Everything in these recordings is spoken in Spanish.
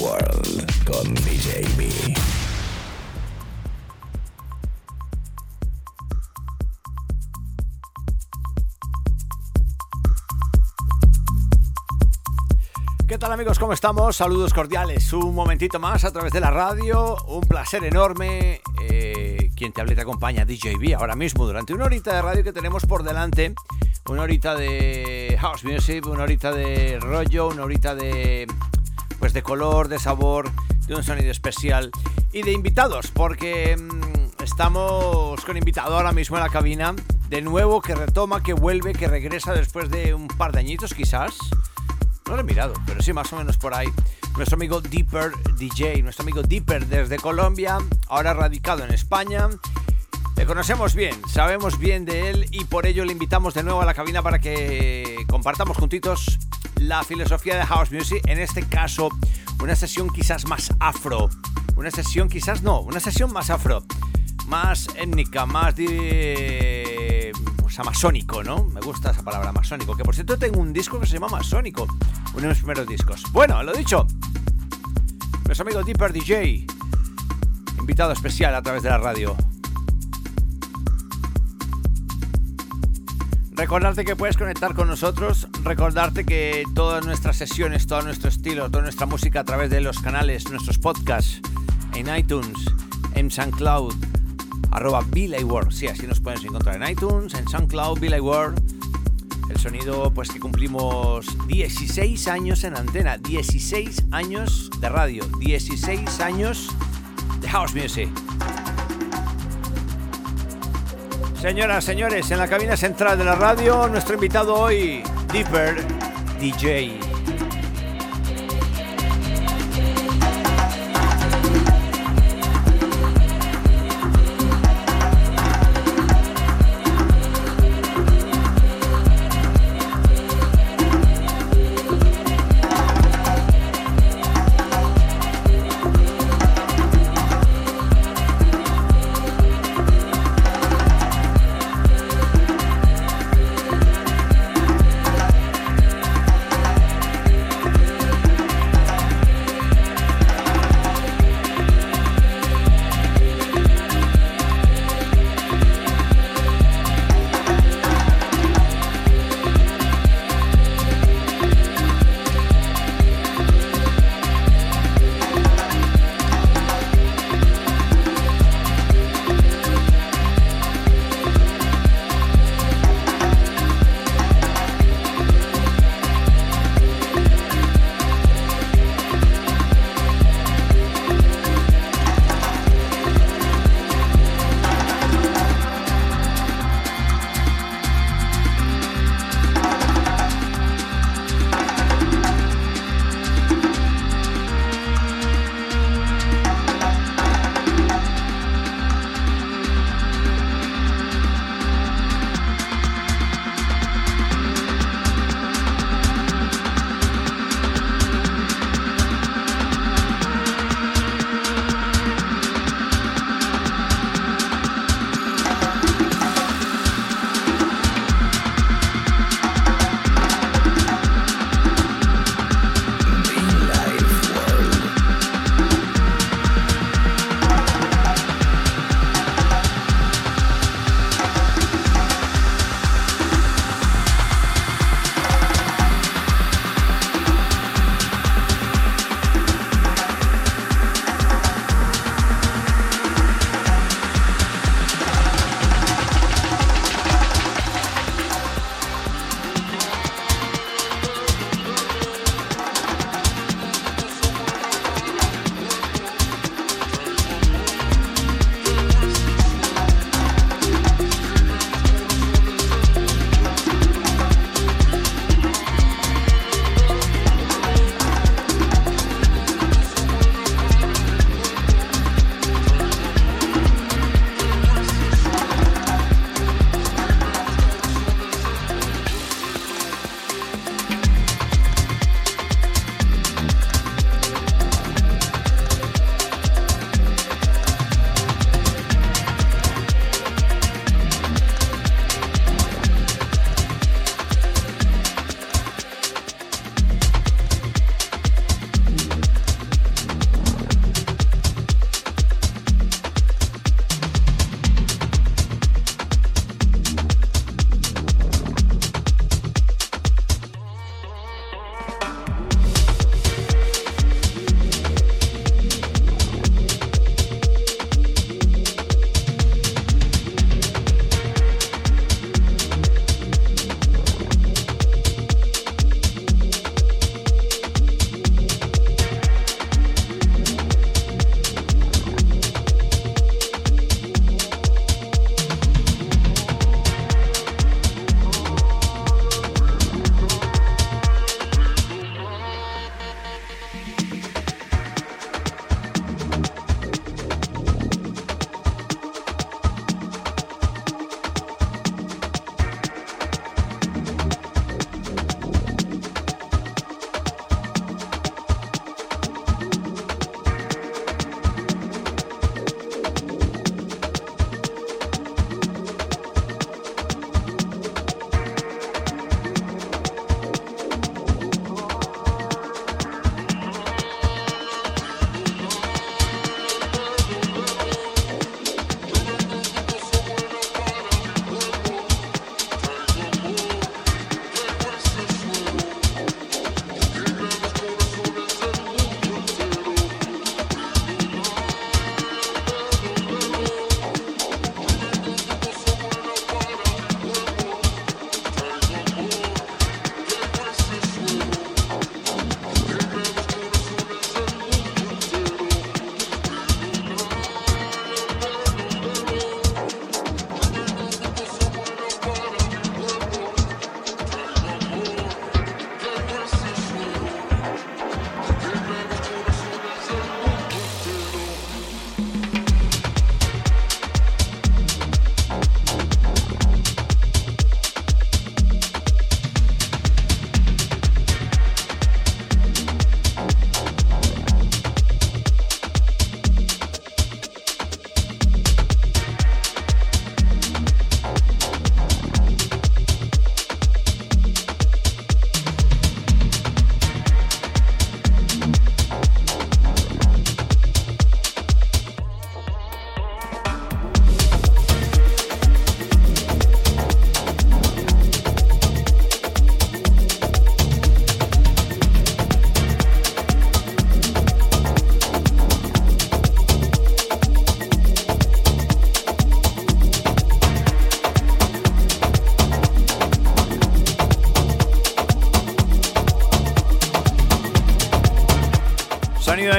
World con DJ B. ¿Qué tal amigos? ¿Cómo estamos? Saludos cordiales. Un momentito más a través de la radio. Un placer enorme. Eh, quien te habla y te acompaña, DJB, ahora mismo durante una horita de radio que tenemos por delante. Una horita de house music, una horita de rollo, una horita de pues de color, de sabor, de un sonido especial y de invitados, porque mmm, estamos con invitado ahora mismo en la cabina, de nuevo que retoma, que vuelve, que regresa después de un par de añitos quizás. No lo he mirado, pero sí, más o menos por ahí. Nuestro amigo Deeper DJ, nuestro amigo Deeper desde Colombia, ahora radicado en España. Le conocemos bien, sabemos bien de él y por ello le invitamos de nuevo a la cabina para que compartamos juntitos la filosofía de House Music. En este caso, una sesión quizás más afro. Una sesión quizás no, una sesión más afro. Más étnica, más de pues amazónico, ¿no? Me gusta esa palabra masónico. Que por cierto tengo un disco que se llama Masónico. Uno de mis primeros discos. Bueno, lo dicho. Nuestro amigo Deeper DJ. Invitado especial a través de la radio. Recordarte que puedes conectar con nosotros, recordarte que todas nuestras sesiones, todo nuestro estilo, toda nuestra música a través de los canales, nuestros podcasts, en iTunes, en SoundCloud, arroba World, sí, así nos puedes encontrar en iTunes, en SoundCloud, World. El sonido, pues que cumplimos 16 años en antena, 16 años de radio, 16 años de house music. Señoras, señores, en la cabina central de la radio, nuestro invitado hoy, Deeper DJ.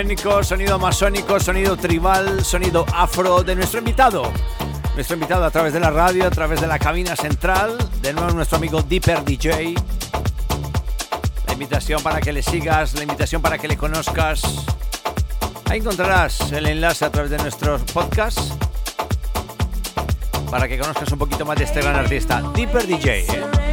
Sonido masónico, sonido tribal, sonido afro de nuestro invitado. Nuestro invitado a través de la radio, a través de la cabina central. De nuevo nuestro amigo Deeper DJ. La invitación para que le sigas, la invitación para que le conozcas. Ahí encontrarás el enlace a través de nuestros podcasts para que conozcas un poquito más de este gran artista, Deeper DJ.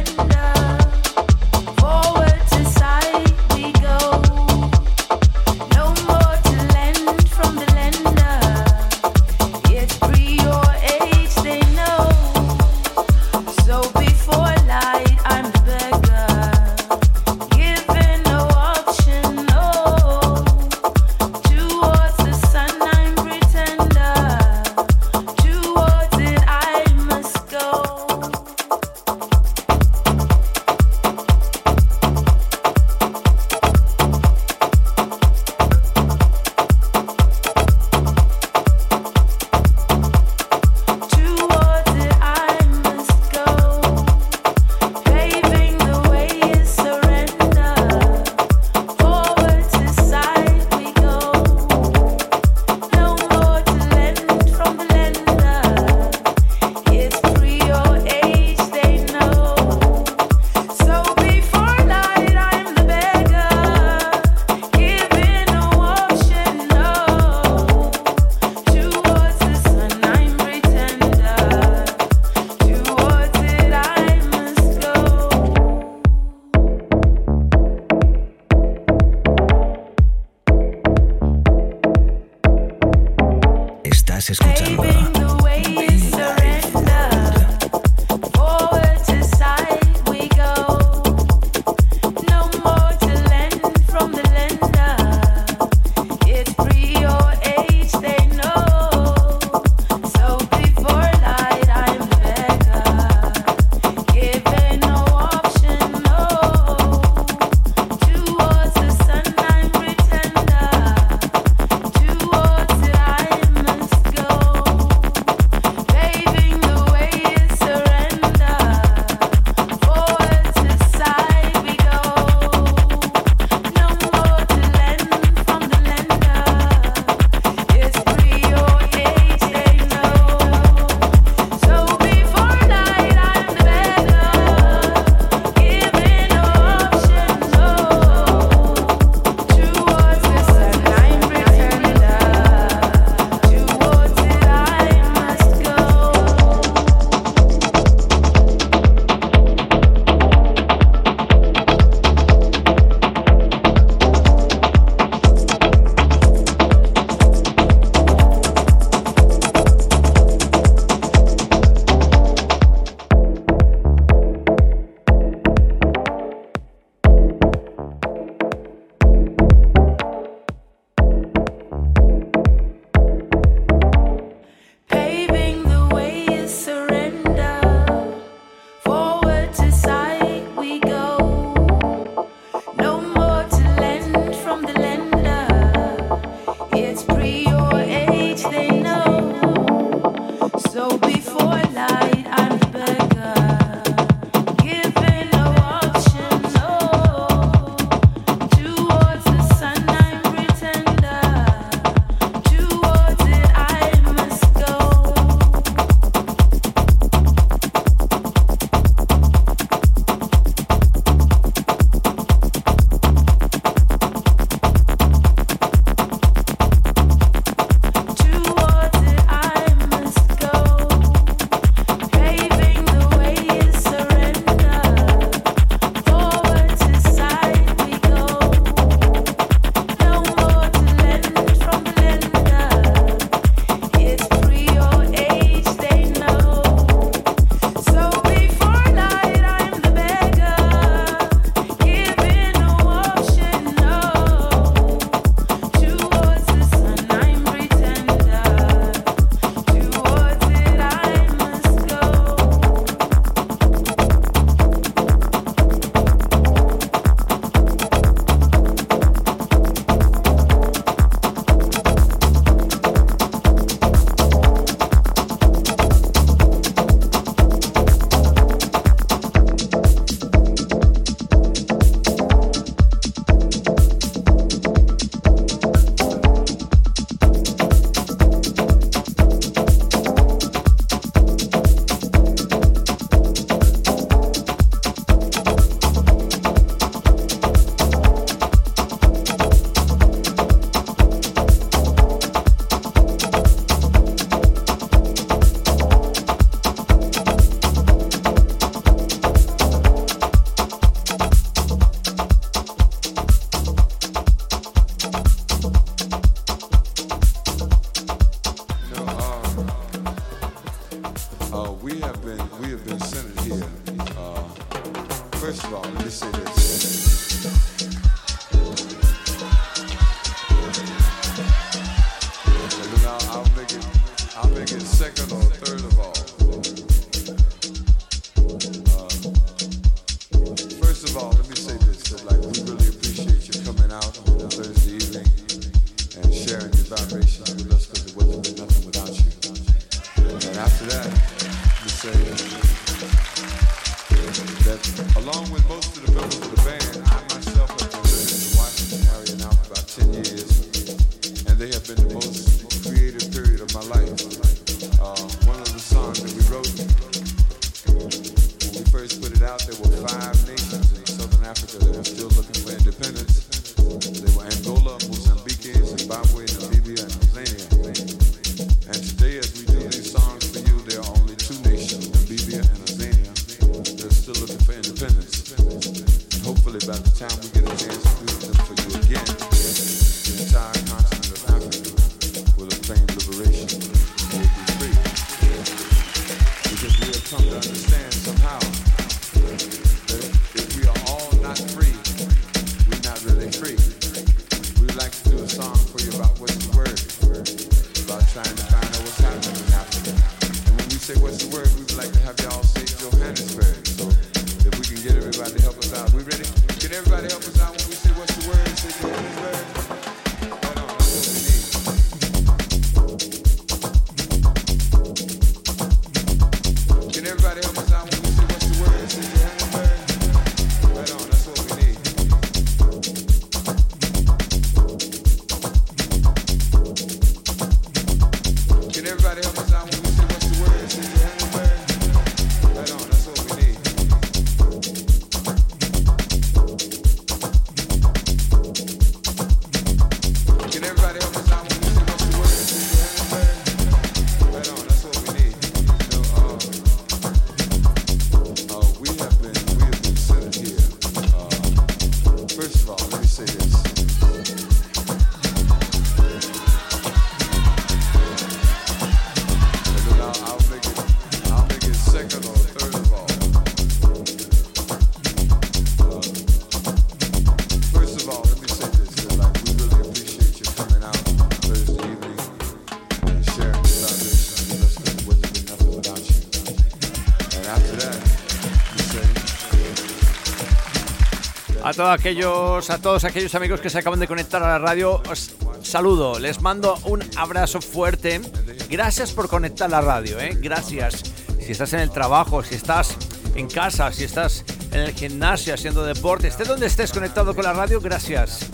Todos aquellos, a todos aquellos amigos que se acaban de conectar a la radio, os saludo, les mando un abrazo fuerte. Gracias por conectar a la radio, ¿eh? gracias. Si estás en el trabajo, si estás en casa, si estás en el gimnasio haciendo deporte, esté donde estés conectado con la radio, gracias.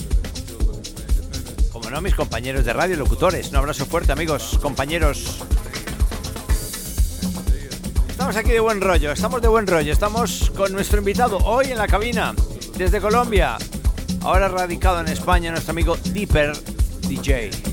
Como no, mis compañeros de radio, locutores, un abrazo fuerte, amigos, compañeros. Estamos aquí de buen rollo, estamos de buen rollo, estamos con nuestro invitado hoy en la cabina desde Colombia, ahora radicado en España, nuestro amigo Deeper DJ.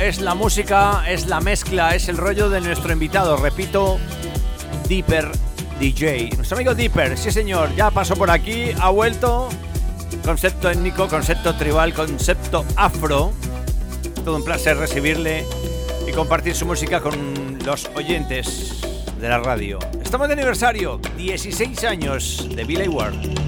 Es la música, es la mezcla, es el rollo de nuestro invitado. Repito, Deeper DJ. Nuestro amigo Deeper, sí señor, ya pasó por aquí, ha vuelto. Concepto étnico, concepto tribal, concepto afro. Todo un placer recibirle y compartir su música con los oyentes de la radio. Estamos de aniversario, 16 años de Billy Ward.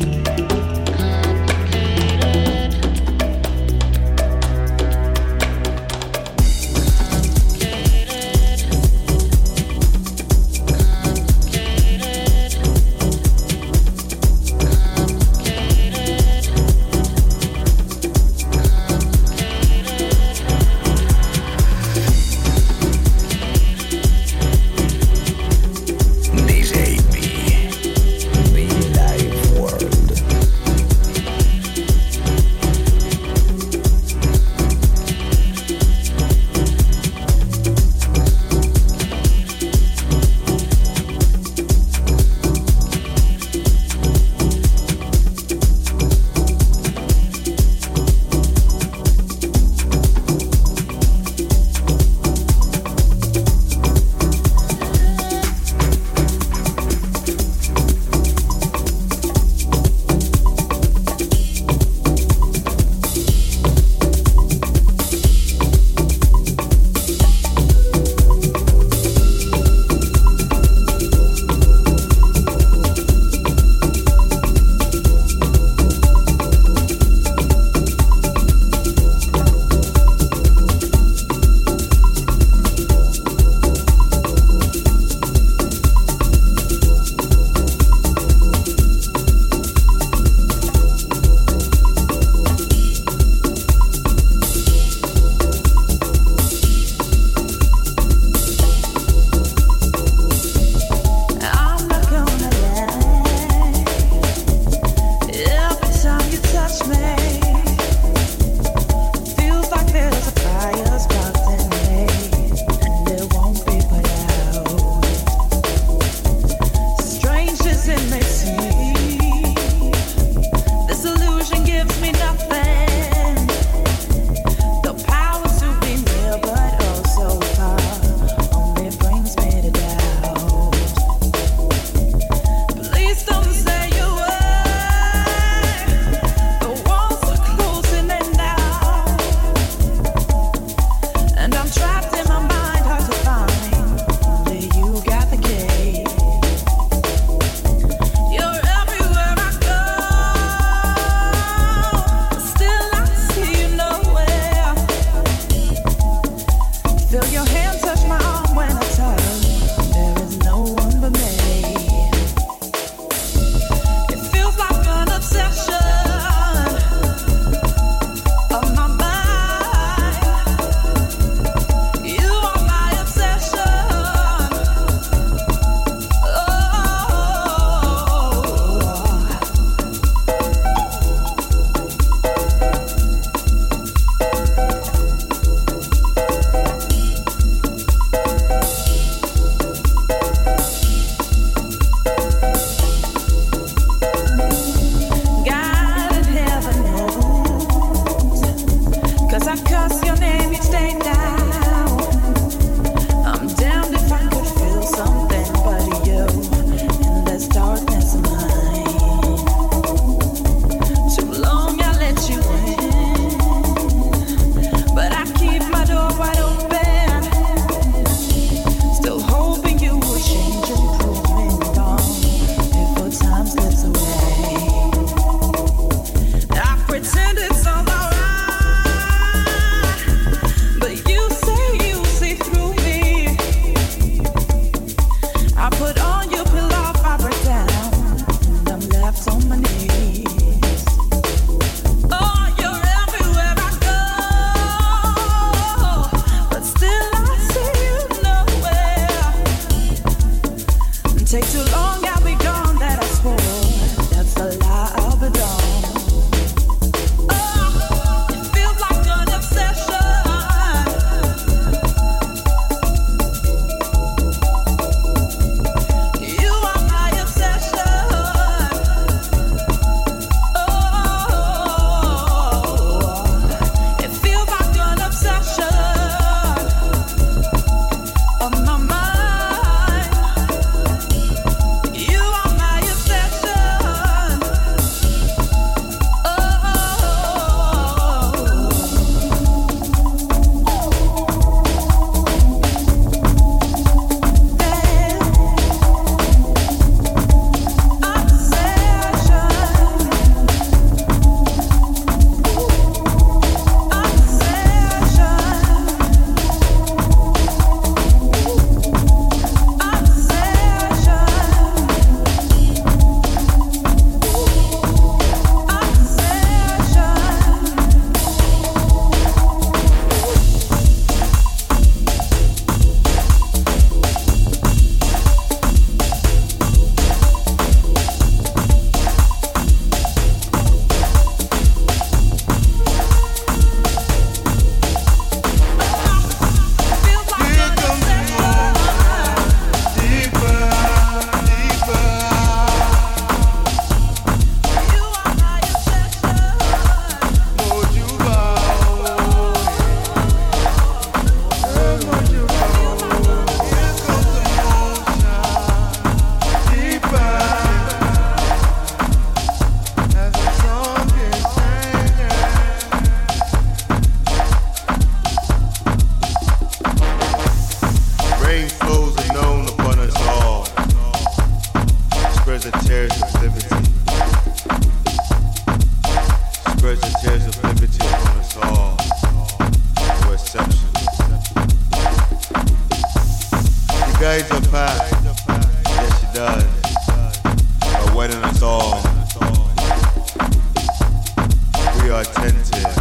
attentive.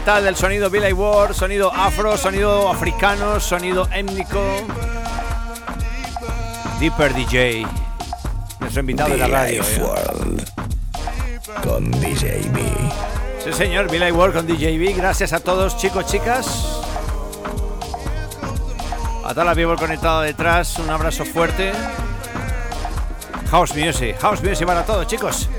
Fundamental del sonido Billy Ward, sonido afro, sonido africano, sonido étnico. Deeper DJ, nuestro invitado de la radio. ¿eh? con DJB. Sí, señor, Billy Ward con DJB. Gracias a todos, chicos, chicas. A toda la people conectada detrás, un abrazo fuerte. House Music, House Music para todos, chicos.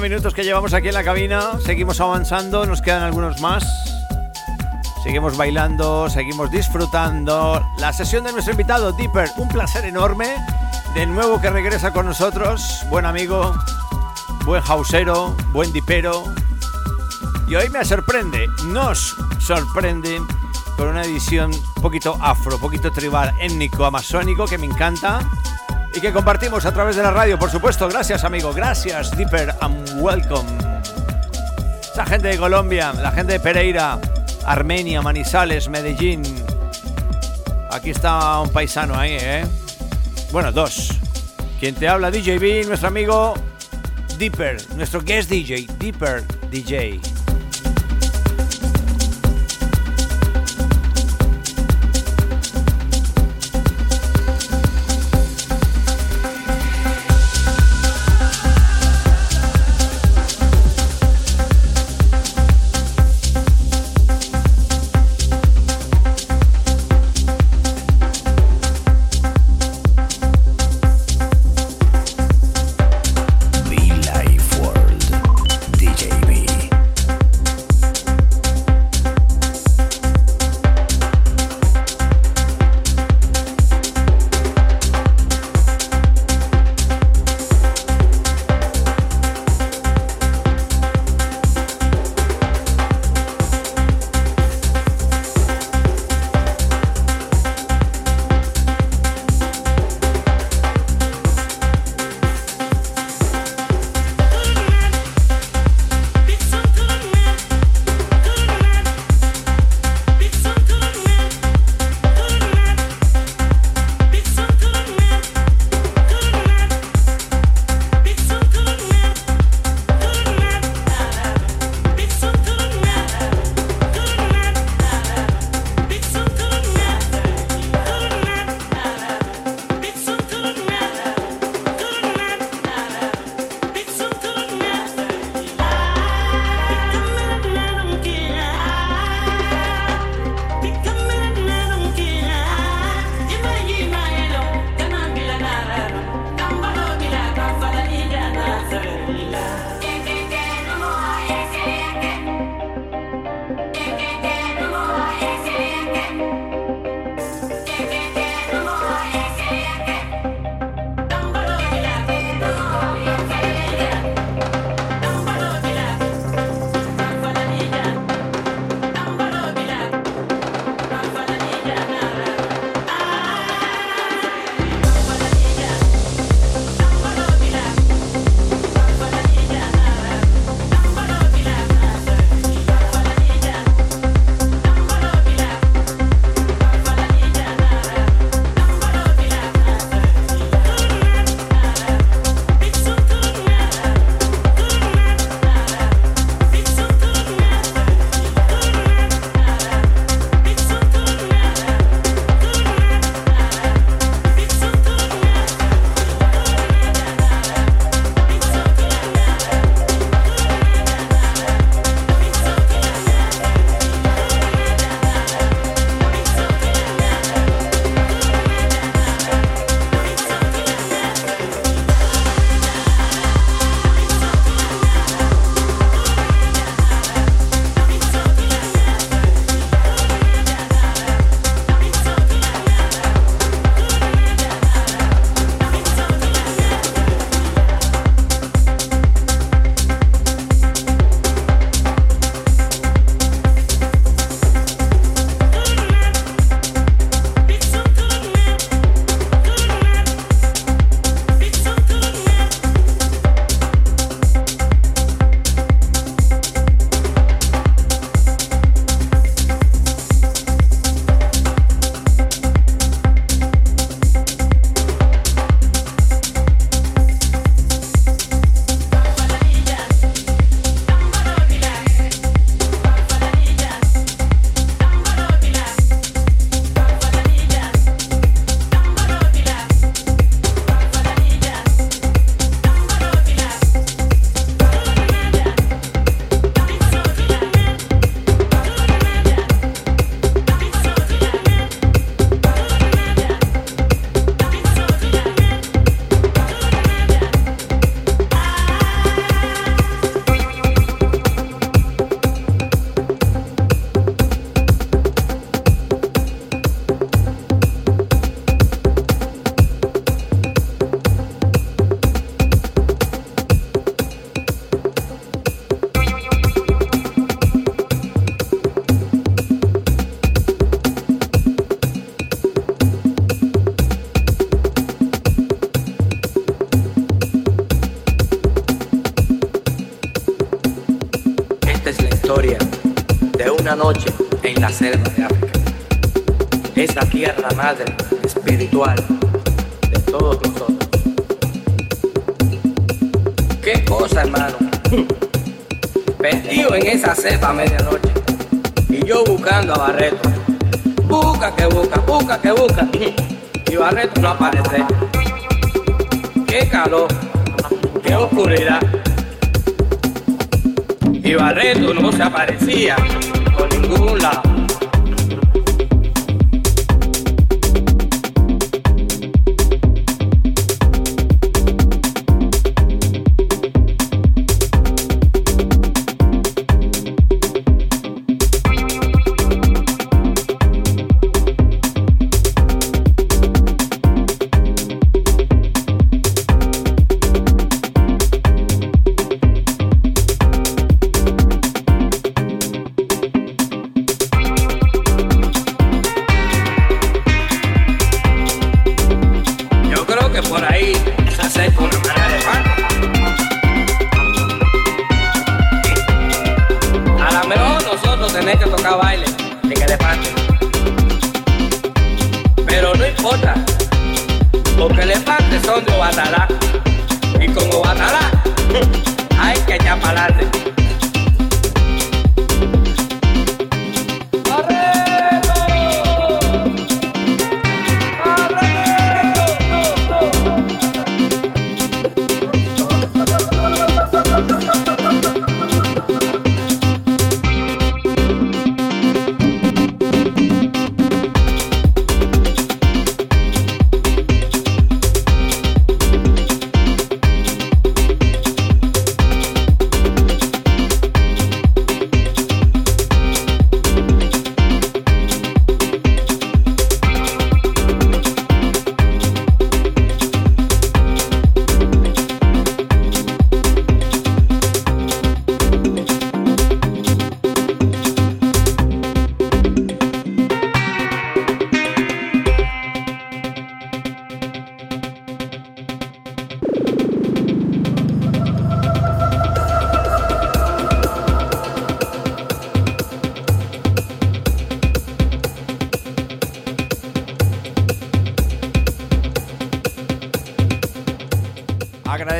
40 minutos que llevamos aquí en la cabina. Seguimos avanzando, nos quedan algunos más. Seguimos bailando, seguimos disfrutando. La sesión de nuestro invitado, Dipper, un placer enorme. De nuevo que regresa con nosotros. Buen amigo, buen hausero, buen dipero. Y hoy me sorprende, nos sorprende con una edición poquito afro, poquito tribal, étnico, amazónico, que me encanta y que compartimos a través de la radio, por supuesto. Gracias, amigo. Gracias, Dipper, welcome. Esa gente de Colombia, la gente de Pereira, Armenia, Manizales, Medellín. Aquí está un paisano ahí, ¿eh? Bueno, dos. Quien te habla, DJB, nuestro amigo Dipper, nuestro guest DJ, Dipper DJ.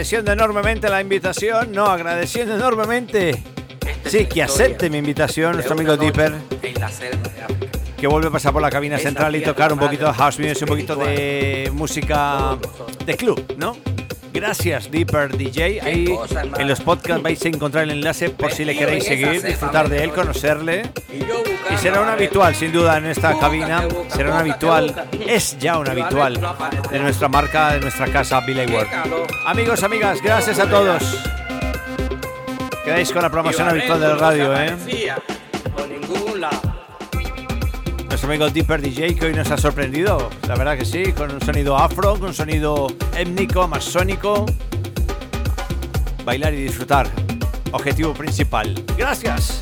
Agradeciendo enormemente la invitación, no, agradeciendo enormemente, sí, que acepte mi invitación, nuestro amigo Dipper, que vuelve a pasar por la cabina central y tocar un poquito de house music, un poquito de música de club, ¿no? Gracias, Deeper DJ. Ahí en los podcasts vais a encontrar el enlace por si le queréis seguir, disfrutar de él, conocerle. Y será un habitual, sin duda, en esta cabina. Será un habitual, es ya un habitual de nuestra marca, de nuestra casa, Billy World. Amigos, amigas, gracias a todos. Quedáis con la promoción habitual de la radio, ¿eh? Amigo Deeper DJ que hoy nos ha sorprendido, la verdad que sí, con un sonido afro, con un sonido étnico, masónico. Bailar y disfrutar. Objetivo principal. Gracias.